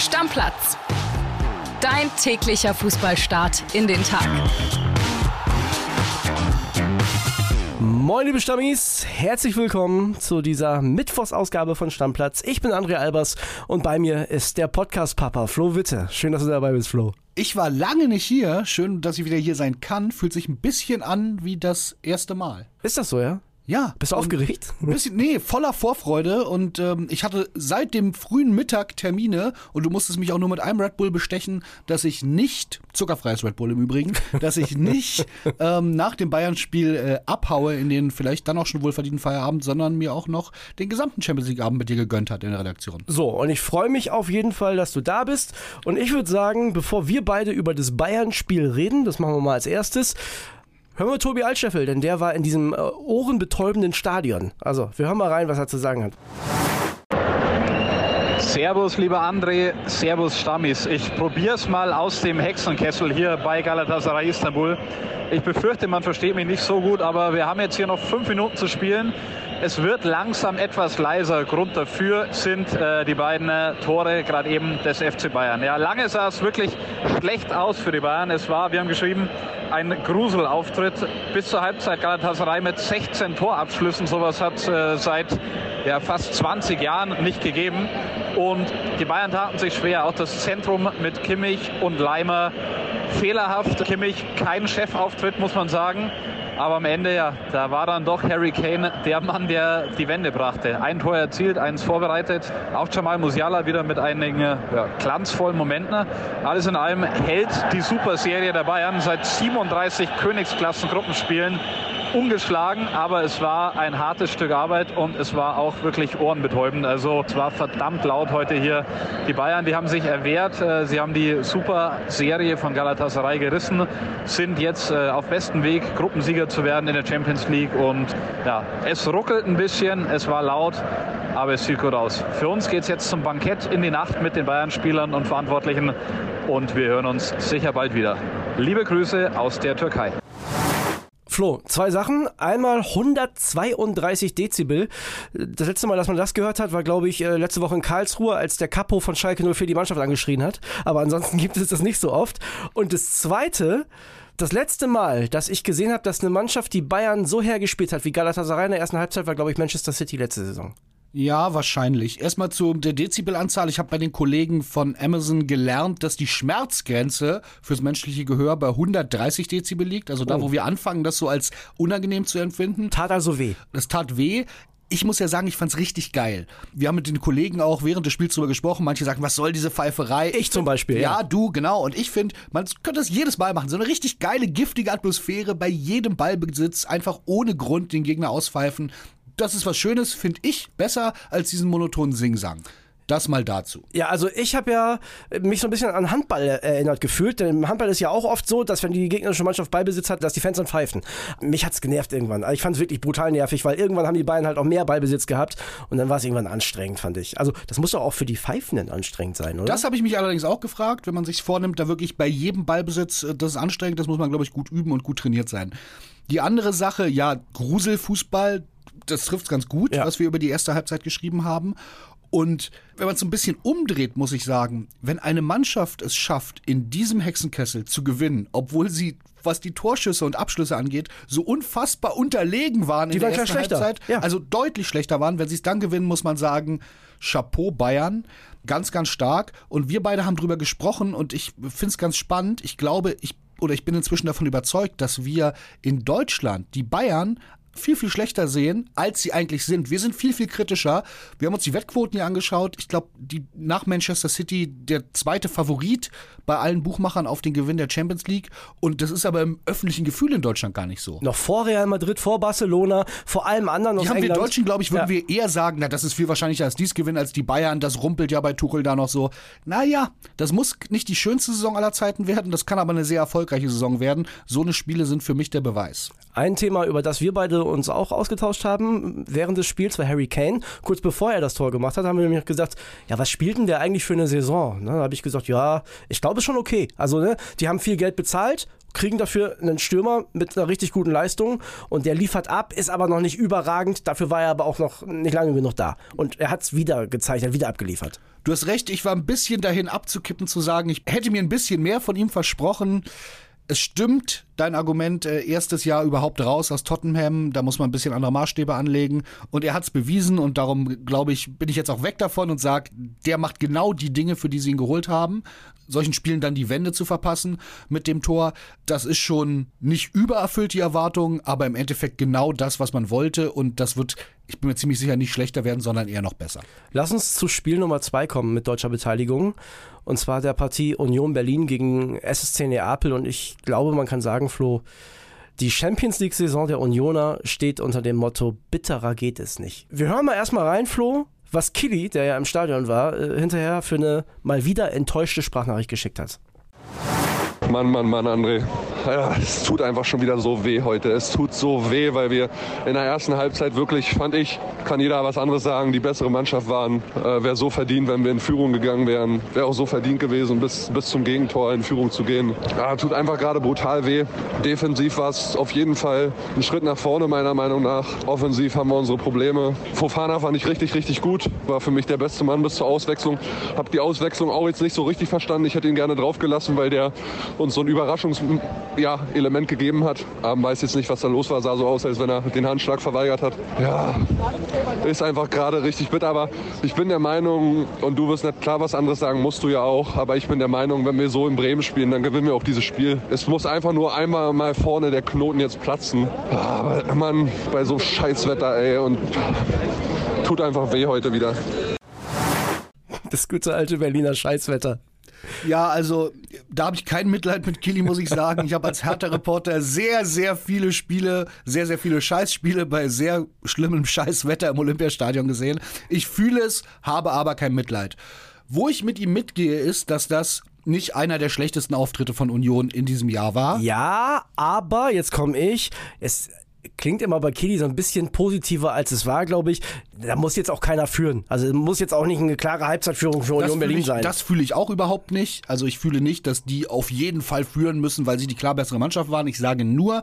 Stammplatz. Dein täglicher Fußballstart in den Tag. Moin liebe Stammis, herzlich willkommen zu dieser Mittwochsausgabe von Stammplatz. Ich bin André Albers und bei mir ist der Podcast-Papa Flo Witte. Schön, dass du dabei bist, Flo. Ich war lange nicht hier. Schön, dass ich wieder hier sein kann. Fühlt sich ein bisschen an wie das erste Mal. Ist das so, ja? Ja. Bist du aufgeregt? Bisschen, nee, voller Vorfreude. Und ähm, ich hatte seit dem frühen Mittag Termine und du musstest mich auch nur mit einem Red Bull bestechen, dass ich nicht, zuckerfreies Red Bull im Übrigen, dass ich nicht ähm, nach dem Bayern-Spiel äh, abhaue in den vielleicht dann auch schon wohlverdienten Feierabend, sondern mir auch noch den gesamten Champions League-Abend mit dir gegönnt hat in der Redaktion. So, und ich freue mich auf jeden Fall, dass du da bist. Und ich würde sagen, bevor wir beide über das Bayern-Spiel reden, das machen wir mal als erstes, Hören wir Tobi Altscheffel, denn der war in diesem äh, ohrenbetäubenden Stadion. Also, wir hören mal rein, was er zu sagen hat. Servus, lieber André, Servus Stammis. Ich probiere es mal aus dem Hexenkessel hier bei Galatasaray Istanbul. Ich befürchte, man versteht mich nicht so gut, aber wir haben jetzt hier noch fünf Minuten zu spielen. Es wird langsam etwas leiser. Grund dafür sind äh, die beiden äh, Tore gerade eben des FC Bayern. Ja, lange sah es wirklich schlecht aus für die Bayern. Es war, wir haben geschrieben, ein Gruselauftritt. Bis zur Halbzeit Galatasaray mit 16 Torabschlüssen. Sowas hat äh, seit ja, fast 20 Jahren nicht gegeben. Und die Bayern taten sich schwer. Auch das Zentrum mit Kimmich und Leimer fehlerhaft. Kimmich kein Chefauftritt, muss man sagen. Aber am Ende, ja, da war dann doch Harry Kane der Mann, der die Wende brachte. Ein Tor erzielt, eins vorbereitet. Auch Jamal Musiala wieder mit einigen ja, glanzvollen Momenten. Alles in allem hält die Superserie der Bayern seit 37 Königsklassen-Gruppenspielen ungeschlagen, aber es war ein hartes Stück Arbeit und es war auch wirklich ohrenbetäubend. Also es war verdammt laut heute hier. Die Bayern, die haben sich erwehrt. Äh, sie haben die Super-Serie von Galatasaray gerissen, sind jetzt äh, auf bestem Weg, Gruppensieger zu werden in der Champions League. Und ja, es ruckelt ein bisschen, es war laut, aber es sieht gut aus. Für uns geht es jetzt zum Bankett in die Nacht mit den Bayern-Spielern und Verantwortlichen und wir hören uns sicher bald wieder. Liebe Grüße aus der Türkei. Flo, zwei Sachen. Einmal 132 Dezibel. Das letzte Mal, dass man das gehört hat, war, glaube ich, äh, letzte Woche in Karlsruhe, als der Capo von Schalke 04 die Mannschaft angeschrien hat. Aber ansonsten gibt es das nicht so oft. Und das Zweite, das letzte Mal, dass ich gesehen habe, dass eine Mannschaft die Bayern so hergespielt hat wie Galatasaray in der ersten Halbzeit, war, glaube ich, Manchester City letzte Saison. Ja, wahrscheinlich. Erstmal zu der Dezibelanzahl. Ich habe bei den Kollegen von Amazon gelernt, dass die Schmerzgrenze fürs menschliche Gehör bei 130 Dezibel liegt. Also da, Oh. wo wir anfangen, das so als unangenehm zu empfinden. Tat also weh. Das tat weh. Ich muss ja sagen, ich fand's richtig geil. Wir haben mit den Kollegen auch während des Spiels drüber gesprochen. Manche sagen, was soll diese Pfeiferei? Ich zum Beispiel, Ja, ja. du, genau. Und ich finde, man könnte das jedes Mal machen. So eine richtig geile, giftige Atmosphäre bei jedem Ballbesitz. Einfach ohne Grund den Gegner auspfeifen. Das ist was Schönes, finde ich, besser als diesen monotonen Singsang. Das mal dazu. Ja, also ich habe ja mich so ein bisschen an Handball erinnert gefühlt, denn im Handball ist ja auch oft so, dass wenn die gegnerische Mannschaft Ballbesitz hat, dass die Fans dann pfeifen. Mich hat's genervt irgendwann. Also ich fand es wirklich brutal nervig, weil irgendwann haben die Bayern halt auch mehr Ballbesitz gehabt und dann war es irgendwann anstrengend, fand ich. Also das muss doch auch für die Pfeifenden anstrengend sein, oder? Das habe ich mich allerdings auch gefragt, wenn man sich vornimmt, da wirklich bei jedem Ballbesitz, äh, das ist anstrengend, das muss man, glaube ich, gut üben und gut trainiert sein. Die andere Sache, ja, Gruselfußball, das trifft ganz gut, Ja. was wir über die erste Halbzeit geschrieben haben. Und wenn man es ein bisschen umdreht, muss ich sagen, wenn eine Mannschaft es schafft, in diesem Hexenkessel zu gewinnen, obwohl sie, was die Torschüsse und Abschlüsse angeht, so unfassbar unterlegen waren Die in waren der ersten schlechter. Halbzeit, Ja. also deutlich schlechter waren, wenn sie es dann gewinnen, muss man sagen, Chapeau Bayern, ganz, ganz stark. Und wir beide haben drüber gesprochen und ich finde es ganz spannend. Ich glaube, ich oder ich bin inzwischen davon überzeugt, dass wir in Deutschland die Bayern viel, viel schlechter sehen, als sie eigentlich sind. Wir sind viel, viel kritischer. Wir haben uns die Wettquoten hier angeschaut. Ich glaube, die nach Manchester City der zweite Favorit bei allen Buchmachern auf den Gewinn der Champions League. Und das ist aber im öffentlichen Gefühl in Deutschland gar nicht so. Noch vor Real Madrid, vor Barcelona, vor allem anderen aus Die haben wir England. Deutschen, glaube ich, würden Ja. wir eher sagen, na, das ist viel wahrscheinlicher als dies gewinnen als die Bayern. Das rumpelt ja bei Tuchel da noch so. Naja, das muss nicht die schönste Saison aller Zeiten werden, das kann aber eine sehr erfolgreiche Saison werden. So eine Spiele sind für mich der Beweis. Ein Thema, über das wir beide uns auch ausgetauscht haben während des Spiels, war Harry Kane. Kurz bevor er das Tor gemacht hat, haben wir nämlich gesagt, ja, was spielt denn der eigentlich für eine Saison? Ne, da habe ich gesagt, ja, ich glaube, schon okay. Also, ne, die haben viel Geld bezahlt, kriegen dafür einen Stürmer mit einer richtig guten Leistung und der liefert ab, ist aber noch nicht überragend. Dafür war er aber auch noch nicht lange genug da. Und er hat es wieder gezeigt, hat wieder abgeliefert. Du hast recht, ich war ein bisschen dahin abzukippen zu sagen, ich hätte mir ein bisschen mehr von ihm versprochen. Es stimmt, dein Argument, äh, erstes Jahr überhaupt raus aus Tottenham, da muss man ein bisschen andere Maßstäbe anlegen. Und er hat es bewiesen und darum, glaube ich, bin ich jetzt auch weg davon und sage, der macht genau die Dinge, für die sie ihn geholt haben. Solchen Spielen dann die Wende zu verpassen mit dem Tor, das ist schon nicht übererfüllt, die Erwartungen, aber im Endeffekt genau das, was man wollte. Und das wird, ich bin mir ziemlich sicher, nicht schlechter werden, sondern eher noch besser. Lass uns zu Spiel Nummer zwei kommen mit deutscher Beteiligung. Und zwar der Partie Union Berlin gegen SSC Neapel. Und ich glaube, man kann sagen, Flo, die Champions League-Saison der Unioner steht unter dem Motto, bitterer geht es nicht. Wir hören mal erstmal rein, Flo, was Killy, der ja im Stadion war, äh, hinterher für eine mal wieder enttäuschte Sprachnachricht geschickt hat. Mann, Mann, Mann, André. Ja, es tut einfach schon wieder so weh heute. Es tut so weh, weil wir in der ersten Halbzeit wirklich, fand ich, kann jeder was anderes sagen, die bessere Mannschaft waren. Äh, wäre so verdient, wenn wir in Führung gegangen wären. Wäre auch so verdient gewesen, bis, bis zum Gegentor in Führung zu gehen. Ja, tut einfach gerade brutal weh. Defensiv war es auf jeden Fall ein Schritt nach vorne, meiner Meinung nach. Offensiv haben wir unsere Probleme. Fofana fand ich richtig, richtig gut. War für mich der beste Mann bis zur Auswechslung. Hab die Auswechslung auch jetzt nicht so richtig verstanden. Ich hätte ihn gerne draufgelassen, weil der uns so ein Überraschungselement ja, gegeben hat. Ähm, weiß jetzt nicht, was da los war. Sah so aus, als wenn er den Handschlag verweigert hat. Ja, ist einfach gerade richtig bitter. Aber ich bin der Meinung, und du wirst nicht klar was anderes sagen, musst du ja auch. Aber ich bin der Meinung, wenn wir so in Bremen spielen, dann gewinnen wir auch dieses Spiel. Es muss einfach nur einmal mal vorne der Knoten jetzt platzen. Aber man, bei so Scheißwetter, ey, und tut einfach weh heute wieder. Das gute alte Berliner Scheißwetter. Ja, also da habe ich kein Mitleid mit Kili, muss ich sagen. Ich habe als Hertha-Reporter sehr, sehr viele Spiele, sehr, sehr viele Scheißspiele bei sehr schlimmem Scheißwetter im Olympiastadion gesehen. Ich fühle es, habe aber kein Mitleid. Wo ich mit ihm mitgehe, ist, dass das nicht einer der schlechtesten Auftritte von Union in diesem Jahr war. Ja, aber jetzt komme ich. Es klingt immer bei Kili so ein bisschen positiver, als es war, glaube ich. Da muss jetzt auch keiner führen. Also muss jetzt auch nicht eine klare Halbzeitführung für Union Berlin ich, sein. Das fühle ich auch überhaupt nicht. Also ich fühle nicht, dass die auf jeden Fall führen müssen, weil sie die klar bessere Mannschaft waren. Ich sage nur,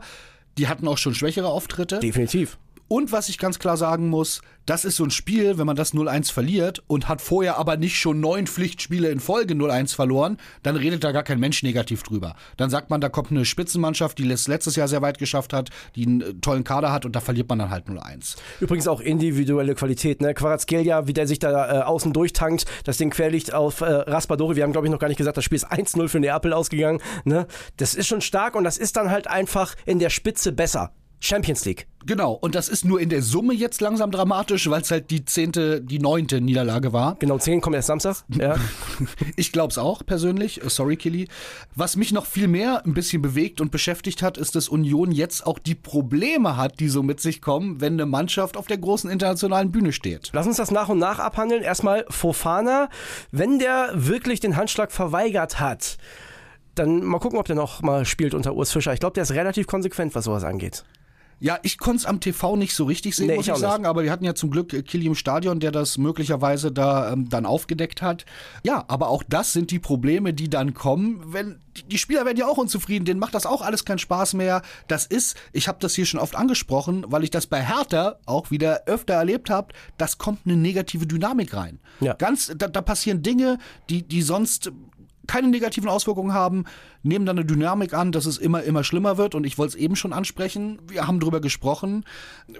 die hatten auch schon schwächere Auftritte. Definitiv. Und was ich ganz klar sagen muss, das ist so ein Spiel, wenn man das 0-1 verliert und hat vorher aber nicht schon neun Pflichtspiele in Folge 0-1 verloren, dann redet da gar kein Mensch negativ drüber. Dann sagt man, da kommt eine Spitzenmannschaft, die es letztes Jahr sehr weit geschafft hat, die einen äh, tollen Kader hat und da verliert man dann halt 0-1. Übrigens auch individuelle Qualität, ne? Quarazgelia, wie der sich da äh, außen durchtankt, das Ding querliegt auf äh, Raspadori. Wir haben, glaube ich, noch gar nicht gesagt, das Spiel ist 1-0 für Neapel ausgegangen. Ne? Das ist schon stark und das ist dann halt einfach in der Spitze besser. Champions League. Genau, und das ist nur in der Summe jetzt langsam dramatisch, weil es halt die zehnte, die neunte Niederlage war. Genau, zehn kommen erst Samstag. Ja. ich glaube es auch persönlich. Äh, sorry, Killy. Was mich noch viel mehr ein bisschen bewegt und beschäftigt hat, ist, dass Union jetzt auch die Probleme hat, die so mit sich kommen, wenn eine Mannschaft auf der großen internationalen Bühne steht. Lass uns das nach und nach abhandeln. Erstmal Fofana. Wenn der wirklich den Handschlag verweigert hat, dann mal gucken, ob der noch mal spielt unter Urs Fischer. Ich glaube, der ist relativ konsequent, was sowas angeht. Ja, ich konnte es am TV nicht so richtig sehen, nee, muss ich, ich sagen, aber wir hatten ja zum Glück äh, Killy im Stadion, der das möglicherweise da ähm, dann aufgedeckt hat. Ja, aber auch das sind die Probleme, die dann kommen, wenn die Spieler werden ja auch unzufrieden, denen macht das auch alles keinen Spaß mehr. Das ist, ich habe das hier schon oft angesprochen, weil ich das bei Hertha auch wieder öfter erlebt habe, das kommt eine negative Dynamik rein. Ja. Ganz, da, da passieren Dinge, die, die sonst keine negativen Auswirkungen haben, nehmen dann eine Dynamik an, dass es immer, immer schlimmer wird. Und ich wollte es eben schon ansprechen. Wir haben drüber gesprochen.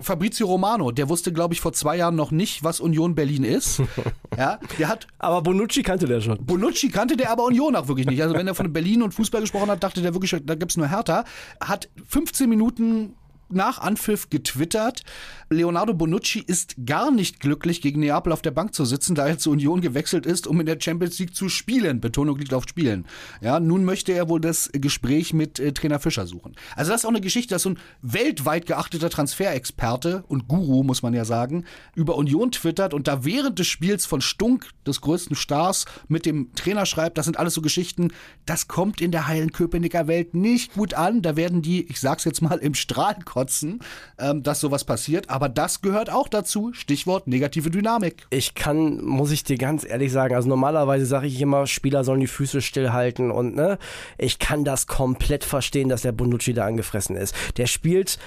Fabrizio Romano, der wusste, glaube ich, vor zwei Jahren noch nicht, was Union Berlin ist. ja, der hat. Aber Bonucci kannte der schon. Bonucci kannte der aber Union auch wirklich nicht. Also wenn er von Berlin und Fußball gesprochen hat, dachte der wirklich, da gibt es nur Hertha. Hat 15 Minuten nach Anpfiff getwittert, Leonardo Bonucci ist gar nicht glücklich, gegen Neapel auf der Bank zu sitzen, da er zur Union gewechselt ist, um in der Champions League zu spielen. Betonung liegt auf Spielen. Ja, nun möchte er wohl das Gespräch mit äh, Trainer Fischer suchen. Also das ist auch eine Geschichte, dass so ein weltweit geachteter Transferexperte und Guru, muss man ja sagen, über Union twittert und da während des Spiels von Stunk, des größten Stars, mit dem Trainer schreibt, das sind alles so Geschichten, das kommt in der heilen Köpenicker Welt nicht gut an. Da werden die, ich sag's jetzt mal, im Strahl kommen kotzen, ähm, dass sowas passiert. Aber das gehört auch dazu. Stichwort negative Dynamik. Ich kann, muss ich dir ganz ehrlich sagen, also normalerweise sage ich immer, Spieler sollen die Füße stillhalten und ne, ich kann das komplett verstehen, dass der Bonucci da angefressen ist. Der spielt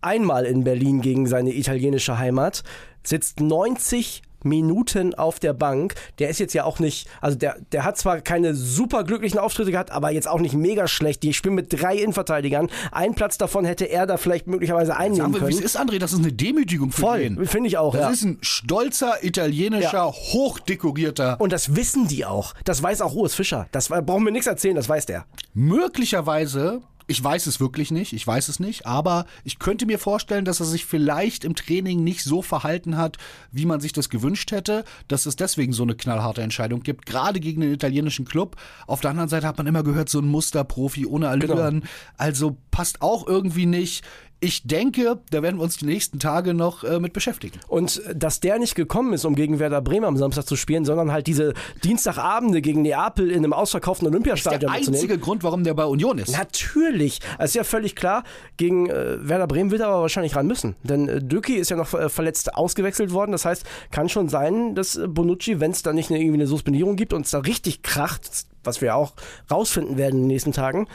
einmal in Berlin gegen seine italienische Heimat, sitzt 90 Minuten auf der Bank. Der ist jetzt ja auch nicht, also der, der hat zwar keine super glücklichen Auftritte gehabt, aber jetzt auch nicht mega schlecht. Die spielen mit drei Innenverteidigern. Ein Platz davon hätte er da vielleicht möglicherweise einnehmen wir, wie können. es ist, André, das ist eine Demütigung für Voll, den. finde ich auch. Das ja. ist ein stolzer, italienischer, Ja. hochdekorierter. Und das wissen die auch. Das weiß auch Urs Fischer. Das brauchen wir nichts erzählen, das weiß der. Möglicherweise, ich weiß es wirklich nicht, ich weiß es nicht, aber ich könnte mir vorstellen, dass er sich vielleicht im Training nicht so verhalten hat, wie man sich das gewünscht hätte, dass es deswegen so eine knallharte Entscheidung gibt, gerade gegen den italienischen Club. Auf der anderen Seite hat man immer gehört, so ein Musterprofi ohne Allüren, also passt auch irgendwie nicht. Ich denke, da werden wir uns die nächsten Tage noch äh, mit beschäftigen. Und dass der nicht gekommen ist, um gegen Werder Bremen am Samstag zu spielen, sondern halt diese Dienstagabende gegen Neapel in einem ausverkauften Der Olympiastadion mitzunehmen. einzige Grund, warum der bei Union ist. Natürlich, das ist ja völlig klar. Gegen äh, Werder Bremen wird er aber wahrscheinlich ran müssen. Denn äh, Döki ist ja noch äh, verletzt ausgewechselt worden. Das heißt, kann schon sein, dass äh, Bonucci, wenn es da nicht eine, irgendwie eine Suspendierung gibt und es da richtig kracht, was wir auch rausfinden werden in den nächsten Tagen,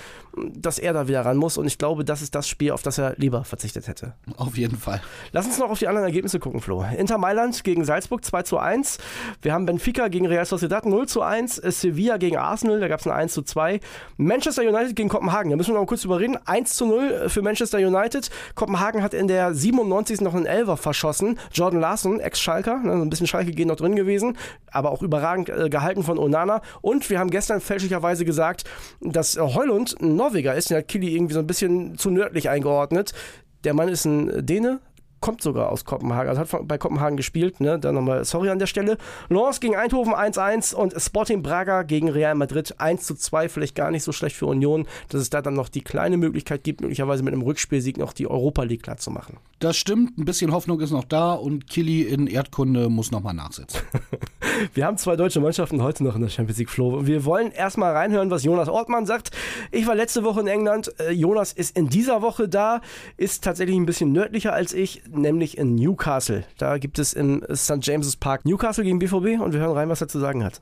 dass er da wieder ran muss. Und ich glaube, das ist das Spiel, auf das er lieber verzichtet hätte. Auf jeden Fall. Lass uns noch auf die anderen Ergebnisse gucken, Flo. Inter Mailand gegen Salzburg 2 zu 1. Wir haben Benfica gegen Real Sociedad 0 zu 1. Sevilla gegen Arsenal, da gab es ein 1 zu 2. Manchester United gegen Kopenhagen, da müssen wir noch kurz drüber reden. 1 zu 0 für Manchester United. Kopenhagen hat in der 97. noch einen Elfer verschossen. Jordan Larson, Ex-Schalker, ne, ein bisschen Schalke gehen noch drin gewesen, aber auch überragend äh, gehalten von Onana. Und wir haben gestern fälschlicherweise gesagt, dass äh, Heulund ein Norweger ist. Den hat Kili irgendwie so ein bisschen zu nördlich eingeordnet. Der Mann ist ein Däne, kommt sogar aus Kopenhagen, also hat bei Kopenhagen gespielt, ne? Dann nochmal sorry an der Stelle. Lens gegen Eindhoven 1-1 und Sporting Braga gegen Real Madrid 1-2, vielleicht gar nicht so schlecht für Union, dass es da dann noch die kleine Möglichkeit gibt, möglicherweise mit einem Rückspielsieg noch die Europa League klar zu machen. Das stimmt, ein bisschen Hoffnung ist noch da und Killy in Erdkunde muss nochmal nachsitzen. Wir haben zwei deutsche Mannschaften heute noch in der Champions League Flo. Wir wollen erstmal reinhören, was Jonas Ortmann sagt. Ich war letzte Woche in England. Äh, Jonas ist in dieser Woche da, ist tatsächlich ein bisschen nördlicher als ich, nämlich in Newcastle. Da gibt es im St. James's Park Newcastle gegen BVB und wir hören rein, was er zu sagen hat.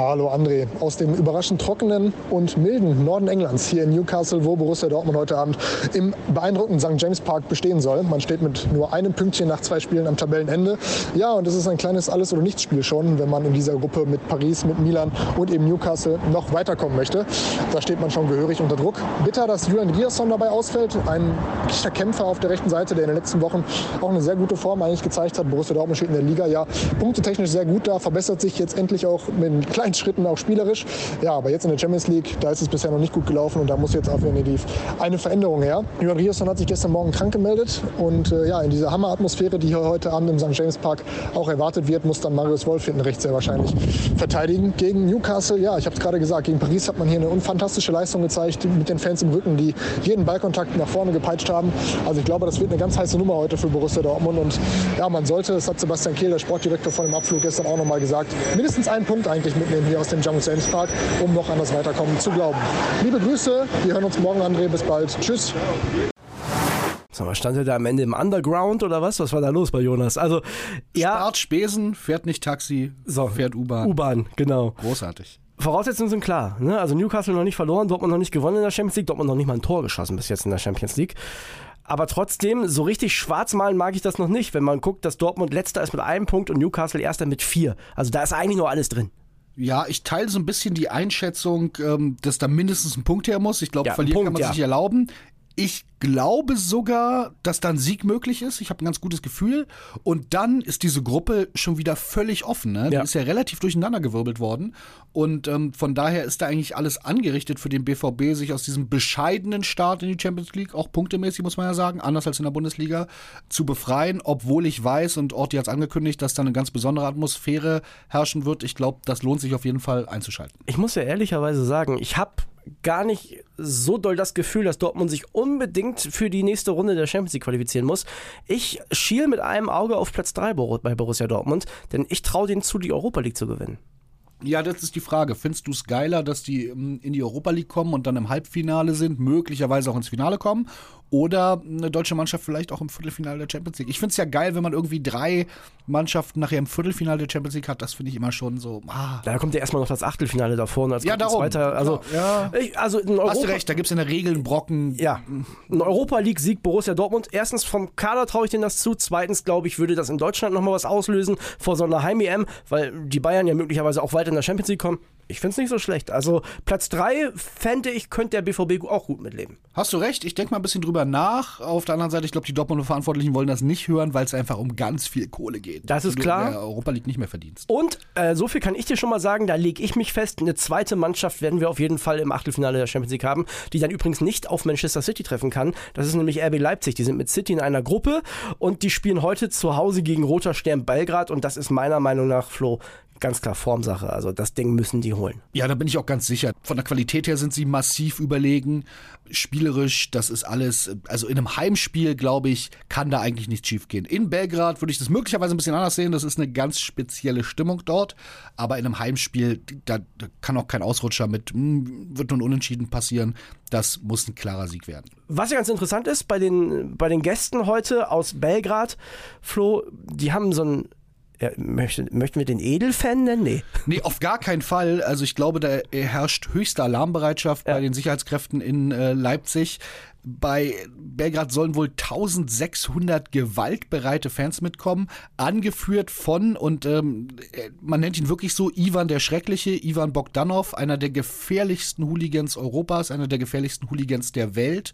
Hallo André, aus dem überraschend trockenen und milden Norden Englands hier in Newcastle, wo Borussia Dortmund heute Abend im beeindruckenden St. James Park bestehen soll. Man steht mit nur einem Pünktchen nach zwei Spielen am Tabellenende. Ja, und es ist ein kleines Alles- oder Nichts-Spiel schon, wenn man in dieser Gruppe mit Paris, mit Milan und eben Newcastle noch weiterkommen möchte. Da steht man schon gehörig unter Druck. Bitter, dass Julian Rierson dabei ausfällt. Ein echter Kämpfer auf der rechten Seite, der in den letzten Wochen auch eine sehr gute Form eigentlich gezeigt hat. Borussia Dortmund steht in der Liga ja punktetechnisch sehr gut da, verbessert sich jetzt endlich auch mit kleinen Schritten auch spielerisch. Ja, aber jetzt in der Champions League, da ist es bisher noch nicht gut gelaufen und da muss jetzt definitiv eine Veränderung her. Julian Rierson hat sich gestern Morgen krank gemeldet und äh, ja, in dieser Hammeratmosphäre, die hier heute Abend im St. James Park auch erwartet wird, muss dann Marius Wolf hinten rechts sehr wahrscheinlich verteidigen. Gegen Newcastle, ja, ich habe es gerade gesagt, gegen Paris hat man hier eine unfantastische Leistung gezeigt mit den Fans im Rücken, die jeden Ballkontakt nach vorne gepeitscht haben. Also ich glaube, das wird eine ganz heiße Nummer heute für Borussia Dortmund und ja, man sollte, das hat Sebastian Kehl, der Sportdirektor vor dem Abflug gestern auch nochmal gesagt, mindestens einen Punkt eigentlich mitnehmen hier aus dem Jamus James Park, um noch an das Weiterkommen zu glauben. Liebe Grüße, wir hören uns morgen, André, bis bald. Tschüss. Sag mal, stand er da am Ende im Underground oder was? Was war da los bei Jonas? Also, ja, Spart Spesen, fährt nicht Taxi, so, fährt U-Bahn. U-Bahn, genau. Großartig. Voraussetzungen sind klar. Ne? Also Newcastle noch nicht verloren, Dortmund noch nicht gewonnen in der Champions League, Dortmund noch nicht mal ein Tor geschossen bis jetzt in der Champions League. Aber trotzdem, so richtig schwarz malen mag ich das noch nicht, wenn man guckt, dass Dortmund letzter ist mit einem Punkt und Newcastle erster mit vier. Also da ist eigentlich nur alles drin. Ja, ich teile so ein bisschen die Einschätzung, ähm, dass da mindestens ein Punkt her muss. Ich glaube, Ja, verlieren Punkt, kann man ja. sich nicht erlauben. Ich glaube sogar, dass dann Sieg möglich ist. Ich habe ein ganz gutes Gefühl. Und dann ist diese Gruppe schon wieder völlig offen. Ne? Die Ja. ist ja relativ durcheinandergewirbelt worden. Und ähm, von daher ist da eigentlich alles angerichtet für den BVB, sich aus diesem bescheidenen Start in die Champions League, auch punktemäßig muss man ja sagen, anders als in der Bundesliga, zu befreien. Obwohl ich weiß, und Orti hat es angekündigt, dass da eine ganz besondere Atmosphäre herrschen wird. Ich glaube, das lohnt sich auf jeden Fall einzuschalten. Ich muss ja ehrlicherweise sagen, ich habe gar nicht so doll das Gefühl, dass Dortmund sich unbedingt für die nächste Runde der Champions League qualifizieren muss. Ich schiel mit einem Auge auf Platz 3 bei Borussia Dortmund, denn ich traue denen zu, die Europa League zu gewinnen. Ja, das ist die Frage. Findest du es geiler, dass die ähm, in die Europa League kommen und dann im Halbfinale sind, möglicherweise auch ins Finale kommen? Oder eine deutsche Mannschaft vielleicht auch im Viertelfinale der Champions League. Ich finde es ja geil, wenn man irgendwie drei Mannschaften nachher im Viertelfinale der Champions League hat. Das finde ich immer schon so. Ah. Da kommt ja erstmal noch das Achtelfinale davor und als Ja, darum. weiter. Also, Ja. ich, also in Europa, Hast du recht, da gibt es in der Regel einen Brocken. Ja, ein Europa League-Sieg Borussia Dortmund. Erstens vom Kader traue ich denen das zu. Zweitens glaube ich, würde das in Deutschland nochmal was auslösen vor so einer Heim-EM, weil die Bayern ja möglicherweise auch weiter in der Champions League kommen. Ich finde es nicht so schlecht. Also Platz 3 fände ich, könnte der BVB auch gut mitleben. Hast du recht, ich denke mal ein bisschen drüber nach. Auf der anderen Seite, ich glaube, die Dortmunder Verantwortlichen wollen das nicht hören, weil es einfach um ganz viel Kohle geht. Das ist du klar. in der Europa League nicht mehr verdienst. Und äh, so viel kann ich dir schon mal sagen, da lege ich mich fest, eine zweite Mannschaft werden wir auf jeden Fall im Achtelfinale der Champions League haben, die dann übrigens nicht auf Manchester City treffen kann. Das ist nämlich RB Leipzig. Die sind mit City in einer Gruppe und die spielen heute zu Hause gegen Roter Stern Belgrad und das ist meiner Meinung nach, Flo, ganz klar Formsache. Also das Ding müssen die holen. Ja, da bin ich auch ganz sicher. Von der Qualität her sind sie massiv überlegen. Spielerisch, das ist alles. Also in einem Heimspiel, glaube ich, kann da eigentlich nichts schiefgehen. In Belgrad würde ich das möglicherweise ein bisschen anders sehen. Das ist eine ganz spezielle Stimmung dort. Aber in einem Heimspiel, da, da kann auch kein Ausrutscher mit, hm, wird nun unentschieden passieren. Das muss ein klarer Sieg werden. Was ja ganz interessant ist, bei den, bei den Gästen heute aus Belgrad, Flo, die haben so ein. Ja, möchten, möchten wir den Edelfan nennen? Nee. Nee, auf gar keinen Fall. Also ich glaube, da herrscht höchste Alarmbereitschaft bei den Sicherheitskräften in äh, Leipzig. Bei Belgrad sollen wohl 1600 gewaltbereite Fans mitkommen, angeführt von, und ähm, man nennt ihn wirklich so, Ivan der Schreckliche, Ivan Bogdanov, einer der gefährlichsten Hooligans Europas, einer der gefährlichsten Hooligans der Welt.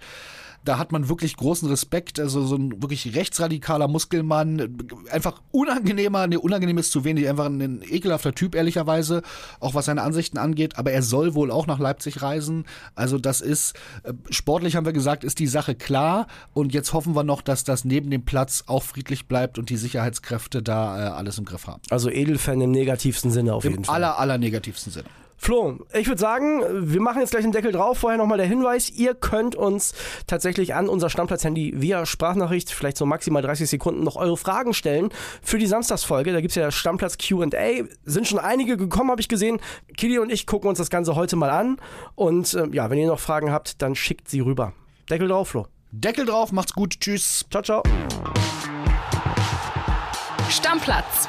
Da hat man wirklich großen Respekt, also so ein wirklich rechtsradikaler Muskelmann, einfach unangenehmer, ne, unangenehm ist zu wenig, einfach ein ekelhafter Typ, ehrlicherweise, auch was seine Ansichten angeht, aber er soll wohl auch nach Leipzig reisen. Also das ist, äh, sportlich haben wir gesagt, ist die Sache klar und jetzt hoffen wir noch, dass das neben dem Platz auch friedlich bleibt und die Sicherheitskräfte da äh, alles im Griff haben. Also Edelfan im negativsten Sinne auf jeden Im Fall. aller, aller negativsten Sinne. Flo, ich würde sagen, wir machen jetzt gleich den Deckel drauf. Vorher nochmal der Hinweis, ihr könnt uns tatsächlich an unser Stammplatz-Handy via Sprachnachricht, vielleicht so maximal 30 Sekunden, noch eure Fragen stellen für die Samstagsfolge. Da gibt's ja Stammplatz Q&A. Sind schon einige gekommen, habe ich gesehen. Kili und ich gucken uns das Ganze heute mal an. Und äh, ja, wenn ihr noch Fragen habt, dann schickt sie rüber. Deckel drauf, Flo. Deckel drauf, macht's gut, tschüss. Ciao, ciao. Stammplatz.